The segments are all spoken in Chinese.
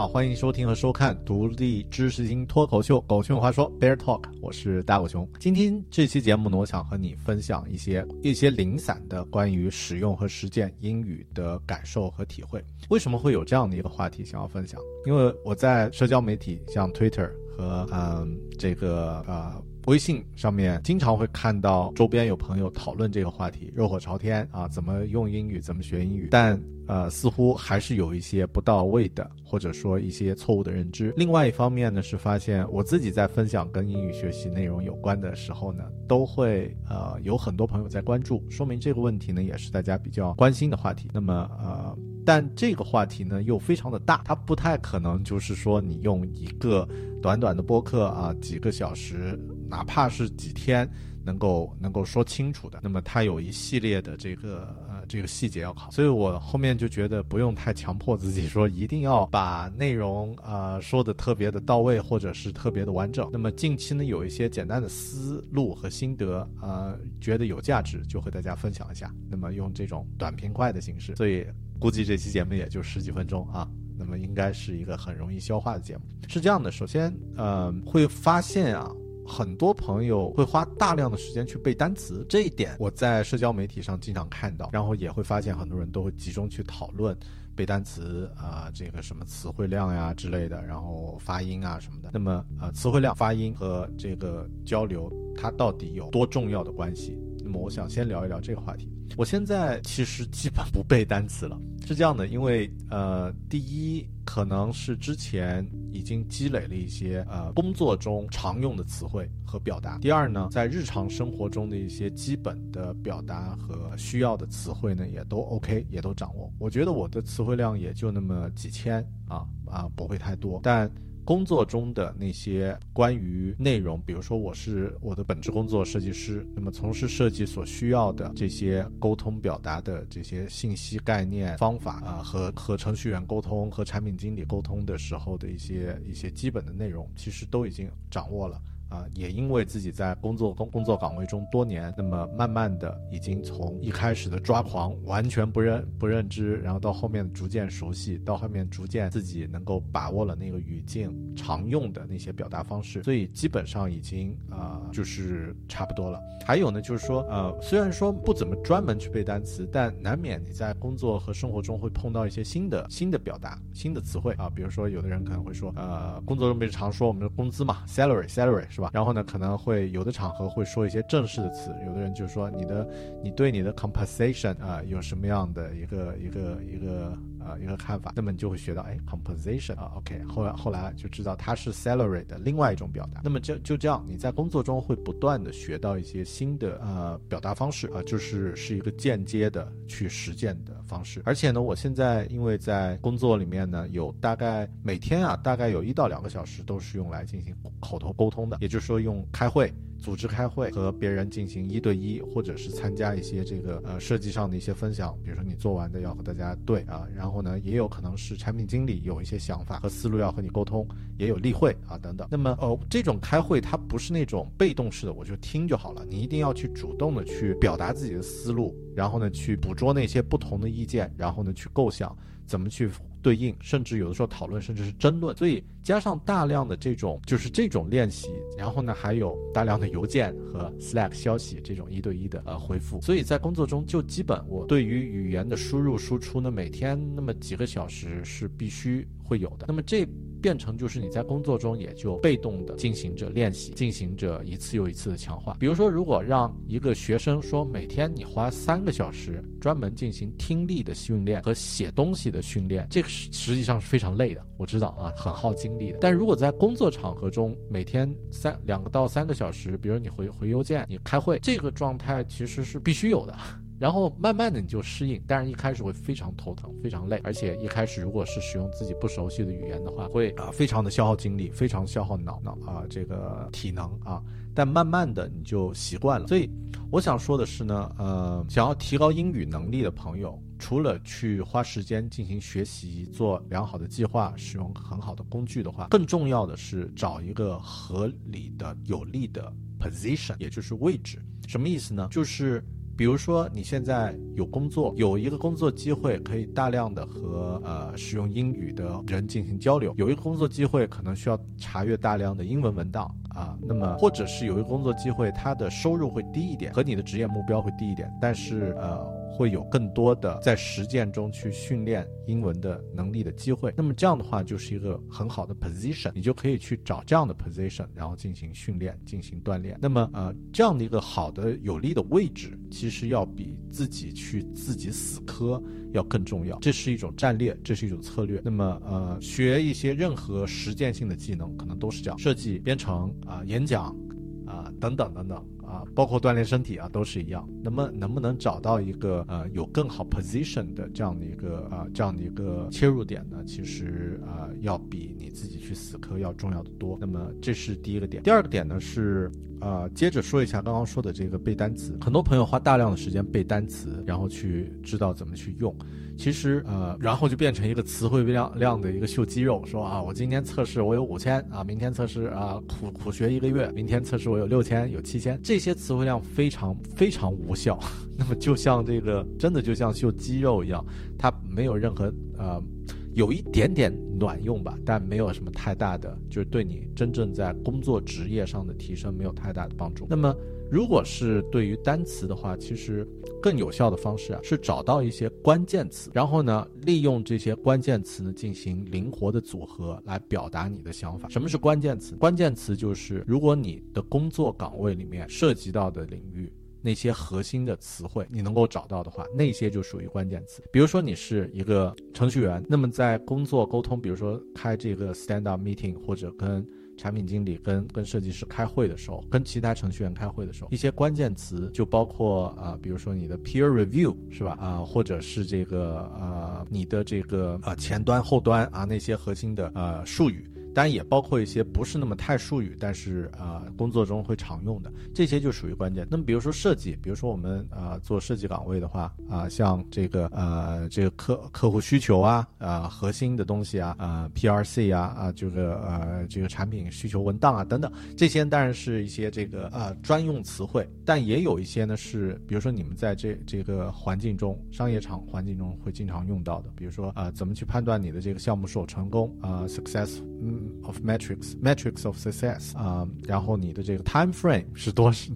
好，欢迎收听和收看独立知识型脱口秀《狗熊有话说》Bear Talk，我是大狗熊。今天这期节目呢，我想和你分享一些一些零散的关于使用和实践英语的感受和体会。为什么会有这样的一个话题想要分享？因为我在社交媒体像 Twitter 和嗯这个呃。微信上面经常会看到周边有朋友讨论这个话题，热火朝天啊，怎么用英语，怎么学英语，但呃，似乎还是有一些不到位的，或者说一些错误的认知。另外一方面呢，是发现我自己在分享跟英语学习内容有关的时候呢，都会呃有很多朋友在关注，说明这个问题呢也是大家比较关心的话题。那么呃。但这个话题呢又非常的大，它不太可能就是说你用一个短短的播客啊几个小时，哪怕是几天，能够能够说清楚的。那么它有一系列的这个呃这个细节要考，所以我后面就觉得不用太强迫自己说一定要把内容啊说的特别的到位或者是特别的完整。那么近期呢有一些简单的思路和心得啊，觉得有价值就和大家分享一下。那么用这种短平快的形式，所以。估计这期节目也就十几分钟啊，那么应该是一个很容易消化的节目。是这样的，首先，呃，会发现啊，很多朋友会花大量的时间去背单词，这一点我在社交媒体上经常看到，然后也会发现很多人都会集中去讨论背单词啊，这个什么词汇量呀之类的，然后发音啊什么的。那么，呃，词汇量、发音和这个交流，它到底有多重要的关系？那么，我想先聊一聊这个话题。我现在其实基本不背单词了，是这样的，因为呃，第一可能是之前已经积累了一些呃工作中常用的词汇和表达；第二呢，在日常生活中的一些基本的表达和需要的词汇呢，也都 OK，也都掌握。我觉得我的词汇量也就那么几千啊啊，不会太多，但。工作中的那些关于内容，比如说我是我的本职工作设计师，那么从事设计所需要的这些沟通表达的这些信息概念方法啊，和和程序员沟通和产品经理沟通的时候的一些一些基本的内容，其实都已经掌握了。啊，也因为自己在工作工工作岗位中多年，那么慢慢的已经从一开始的抓狂，完全不认不认知，然后到后面逐渐熟悉，到后面逐渐自己能够把握了那个语境常用的那些表达方式，所以基本上已经啊就是差不多了。还有呢，就是说呃，虽然说不怎么专门去背单词，但难免你在工作和生活中会碰到一些新的新的表达、新的词汇啊，比如说有的人可能会说，呃，工作中不是常说我们的工资嘛，salary，salary 是。然后呢，可能会有的场合会说一些正式的词，有的人就说你的，你对你的 compensation 啊有什么样的一个一个一个。呃，一个看法，那么你就会学到，哎，composition 啊，OK，后来后来就知道它是 salary 的另外一种表达。那么就就这样，你在工作中会不断的学到一些新的呃表达方式啊，就是是一个间接的去实践的方式。而且呢，我现在因为在工作里面呢，有大概每天啊，大概有一到两个小时都是用来进行口头沟通的，也就是说用开会。组织开会和别人进行一对一，或者是参加一些这个呃设计上的一些分享，比如说你做完的要和大家对啊，然后呢也有可能是产品经理有一些想法和思路要和你沟通，也有例会啊等等。那么哦这种开会它不是那种被动式的，我就听就好了，你一定要去主动的去表达自己的思路，然后呢去捕捉那些不同的意见，然后呢去构想怎么去。对应，甚至有的时候讨论，甚至是争论，所以加上大量的这种就是这种练习，然后呢还有大量的邮件和 Slack 消息这种一对一的呃回复，所以在工作中就基本我对于语言的输入输出呢，每天那么几个小时是必须会有的。那么这。变成就是你在工作中也就被动的进行着练习，进行着一次又一次的强化。比如说，如果让一个学生说每天你花三个小时专门进行听力的训练和写东西的训练，这个实际上是非常累的。我知道啊，很耗精力的。但如果在工作场合中每天三两个到三个小时，比如你回回邮件、你开会，这个状态其实是必须有的。然后慢慢的你就适应，但是一开始会非常头疼，非常累，而且一开始如果是使用自己不熟悉的语言的话，会啊非常的消耗精力，非常消耗脑脑啊这个体能啊。但慢慢的你就习惯了，所以我想说的是呢，呃，想要提高英语能力的朋友，除了去花时间进行学习、做良好的计划、使用很好的工具的话，更重要的是找一个合理的、有利的 position，也就是位置。什么意思呢？就是比如说你现在有工作，有一个工作机会可以大量的和呃使用英语的人进行交流，有一个工作机会可能需要查阅大量的英文文档。啊，那么或者是有一个工作机会，它的收入会低一点，和你的职业目标会低一点，但是呃，会有更多的在实践中去训练英文的能力的机会。那么这样的话，就是一个很好的 position，你就可以去找这样的 position，然后进行训练，进行锻炼。那么呃，这样的一个好的有利的位置，其实要比自己去自己死磕。要更重要，这是一种战略，这是一种策略。那么，呃，学一些任何实践性的技能，可能都是这样：设计、编程啊、演讲啊等等等等。啊，包括锻炼身体啊，都是一样。那么，能不能找到一个呃有更好 position 的这样的一个啊这样的一个切入点呢？其实啊，要比你自己去死磕要重要的多。那么，这是第一个点。第二个点呢是。呃，接着说一下刚刚说的这个背单词，很多朋友花大量的时间背单词，然后去知道怎么去用。其实呃，然后就变成一个词汇量量的一个秀肌肉，说啊，我今天测试我有五千啊，明天测试啊苦苦学一个月，明天测试我有六千有七千，这些词汇量非常非常无效。那么就像这个真的就像秀肌肉一样，它没有任何呃。有一点点卵用吧，但没有什么太大的，就是对你真正在工作职业上的提升没有太大的帮助。那么，如果是对于单词的话，其实更有效的方式啊，是找到一些关键词，然后呢，利用这些关键词呢进行灵活的组合来表达你的想法。什么是关键词？关键词就是如果你的工作岗位里面涉及到的领域。那些核心的词汇你能够找到的话，那些就属于关键词。比如说你是一个程序员，那么在工作沟通，比如说开这个 stand up meeting，或者跟产品经理、跟跟设计师开会的时候，跟其他程序员开会的时候，一些关键词就包括啊，比如说你的 peer review 是吧？啊，或者是这个呃你的这个啊前端、后端啊那些核心的呃术语。当然也包括一些不是那么太术语，但是啊工作中会常用的这些就属于关键。那么比如说设计，比如说我们啊做设计岗位的话啊，像这个呃这个客客户需求啊啊核心的东西啊啊 P R C 啊啊这个呃这个产品需求文档啊等等这些当然是一些这个呃专用词汇，但也有一些呢是比如说你们在这这个环境中商业场环境中会经常用到的，比如说啊怎么去判断你的这个项目是否成功啊 success 嗯。Of metrics metrics of success 啊，然后你的这个 time frame 是多 是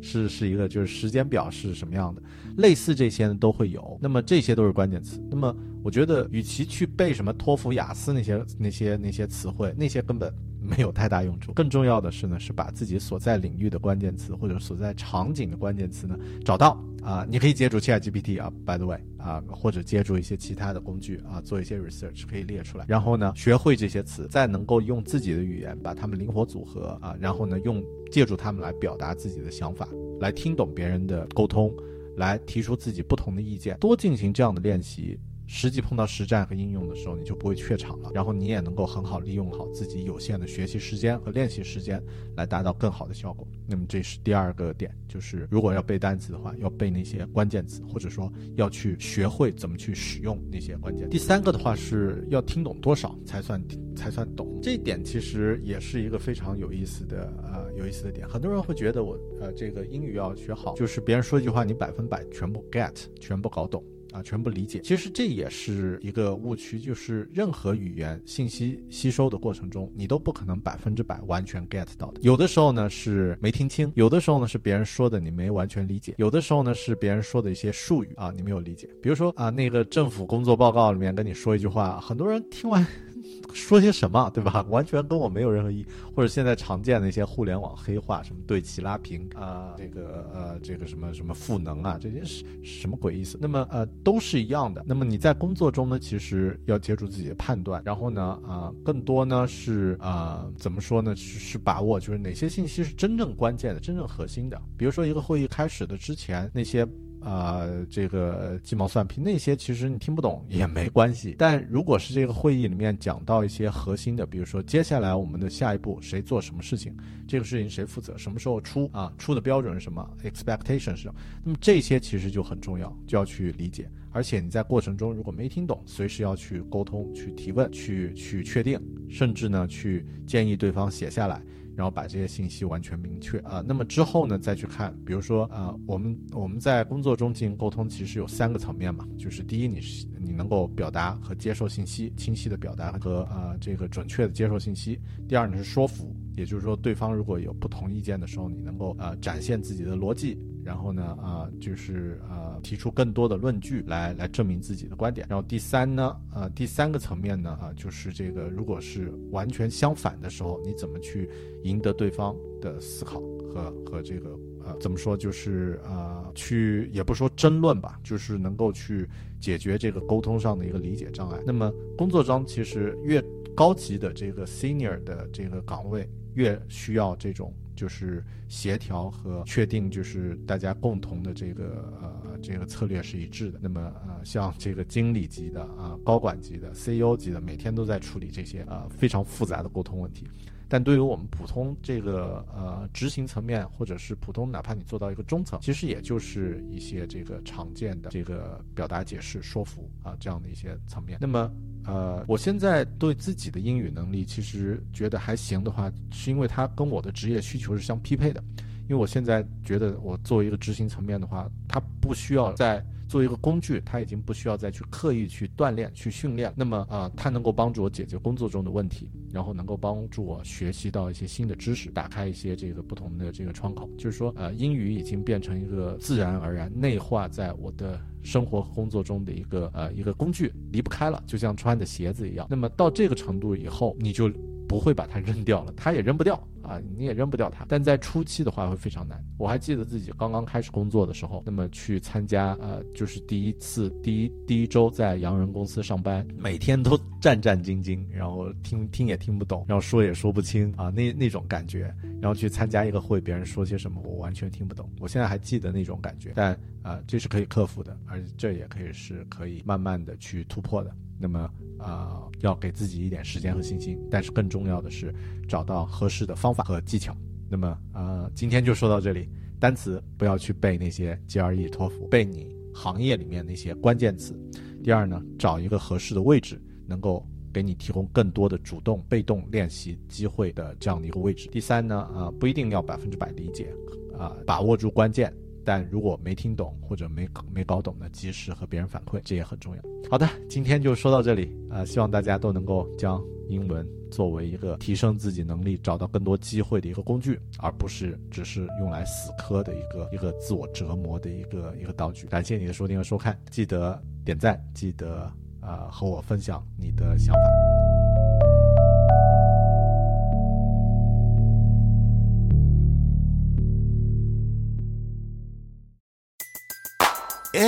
是是一个就是时间表是什么样的，类似这些呢都会有。那么这些都是关键词。那么我觉得，与其去背什么托福、雅思那些那些那些词汇，那些根本没有太大用处。更重要的是呢，是把自己所在领域的关键词或者所在场景的关键词呢找到。啊，你可以借助 ChatGPT 啊，by the way 啊，或者借助一些其他的工具啊，做一些 research 可以列出来。然后呢，学会这些词，再能够用自己的语言把它们灵活组合啊，然后呢，用借助它们来表达自己的想法，来听懂别人的沟通，来提出自己不同的意见，多进行这样的练习。实际碰到实战和应用的时候，你就不会怯场了。然后你也能够很好利用好自己有限的学习时间和练习时间，来达到更好的效果。那么这是第二个点，就是如果要背单词的话，要背那些关键词，或者说要去学会怎么去使用那些关键词。第三个的话是要听懂多少才算才算懂。这一点其实也是一个非常有意思的呃有意思的点。很多人会觉得我呃这个英语要学好，就是别人说一句话你百分百全部 get 全部搞懂。啊，全部理解，其实这也是一个误区，就是任何语言信息吸收的过程中，你都不可能百分之百完全 get 到的。有的时候呢是没听清，有的时候呢是别人说的你没完全理解，有的时候呢是别人说的一些术语啊你没有理解。比如说啊，那个政府工作报告里面跟你说一句话，很多人听完。说些什么，对吧？完全跟我没有任何意义。或者现在常见的一些互联网黑话，什么对齐拉平啊，这个呃，这个什么什么赋能啊，这些是什么鬼意思？那么呃，都是一样的。那么你在工作中呢，其实要借助自己的判断，然后呢，啊，更多呢是啊，怎么说呢？是是把握，就是哪些信息是真正关键的、真正核心的。比如说一个会议开始的之前，那些。啊，这个鸡毛蒜皮那些，其实你听不懂也没关系。但如果是这个会议里面讲到一些核心的，比如说接下来我们的下一步谁做什么事情，这个事情谁负责，什么时候出啊，出的标准是什么，expectation 是什么，那么这些其实就很重要，就要去理解。而且你在过程中如果没听懂，随时要去沟通、去提问、去去确定，甚至呢去建议对方写下来。然后把这些信息完全明确。啊，那么之后呢，再去看，比如说啊，我们我们在工作中进行沟通，其实有三个层面嘛，就是第一，你是你能够表达和接受信息，清晰的表达和呃这个准确的接受信息；第二呢是说服，也就是说对方如果有不同意见的时候，你能够啊展现自己的逻辑。然后呢，啊，就是呃，提出更多的论据来来证明自己的观点。然后第三呢，呃，第三个层面呢，啊，就是这个，如果是完全相反的时候，你怎么去赢得对方的思考和和这个呃，怎么说，就是呃，去也不说争论吧，就是能够去解决这个沟通上的一个理解障碍。那么工作中其实越高级的这个 senior 的这个岗位，越需要这种。就是协调和确定，就是大家共同的这个呃这个策略是一致的。那么呃像这个经理级的啊高管级的 CEO 级的，每天都在处理这些呃非常复杂的沟通问题。但对于我们普通这个呃执行层面，或者是普通哪怕你做到一个中层，其实也就是一些这个常见的这个表达、解释、说服啊这样的一些层面。那么。呃，我现在对自己的英语能力其实觉得还行的话，是因为它跟我的职业需求是相匹配的。因为我现在觉得，我作为一个执行层面的话，它不需要在。作为一个工具，它已经不需要再去刻意去锻炼、去训练。那么啊，它能够帮助我解决工作中的问题，然后能够帮助我学习到一些新的知识，打开一些这个不同的这个窗口。就是说，呃，英语已经变成一个自然而然内化在我的生活工作中的一个呃一个工具，离不开了，就像穿的鞋子一样。那么到这个程度以后，你就。不会把它扔掉了，它也扔不掉啊，你也扔不掉它。但在初期的话会非常难。我还记得自己刚刚开始工作的时候，那么去参加呃，就是第一次第一第一周在洋人公司上班，每天都战战兢兢，然后听听也听不懂，然后说也说不清啊，那那种感觉。然后去参加一个会，别人说些什么我完全听不懂。我现在还记得那种感觉，但啊，这是可以克服的，而且这也可以是可以慢慢的去突破的。那么。啊，要给自己一点时间和信心，但是更重要的是找到合适的方法和技巧。那么，呃，今天就说到这里。单词不要去背那些 GRE、托福，背你行业里面那些关键词。第二呢，找一个合适的位置，能够给你提供更多的主动、被动练习机会的这样的一个位置。第三呢，啊，不一定要百分之百理解，啊，把握住关键。但如果没听懂或者没没搞懂的，及时和别人反馈，这也很重要。好的，今天就说到这里啊，希望大家都能够将英文作为一个提升自己能力、找到更多机会的一个工具，而不是只是用来死磕的一个一个自我折磨的一个一个道具。感谢你的收听和收看，记得点赞，记得啊和我分享你的想法。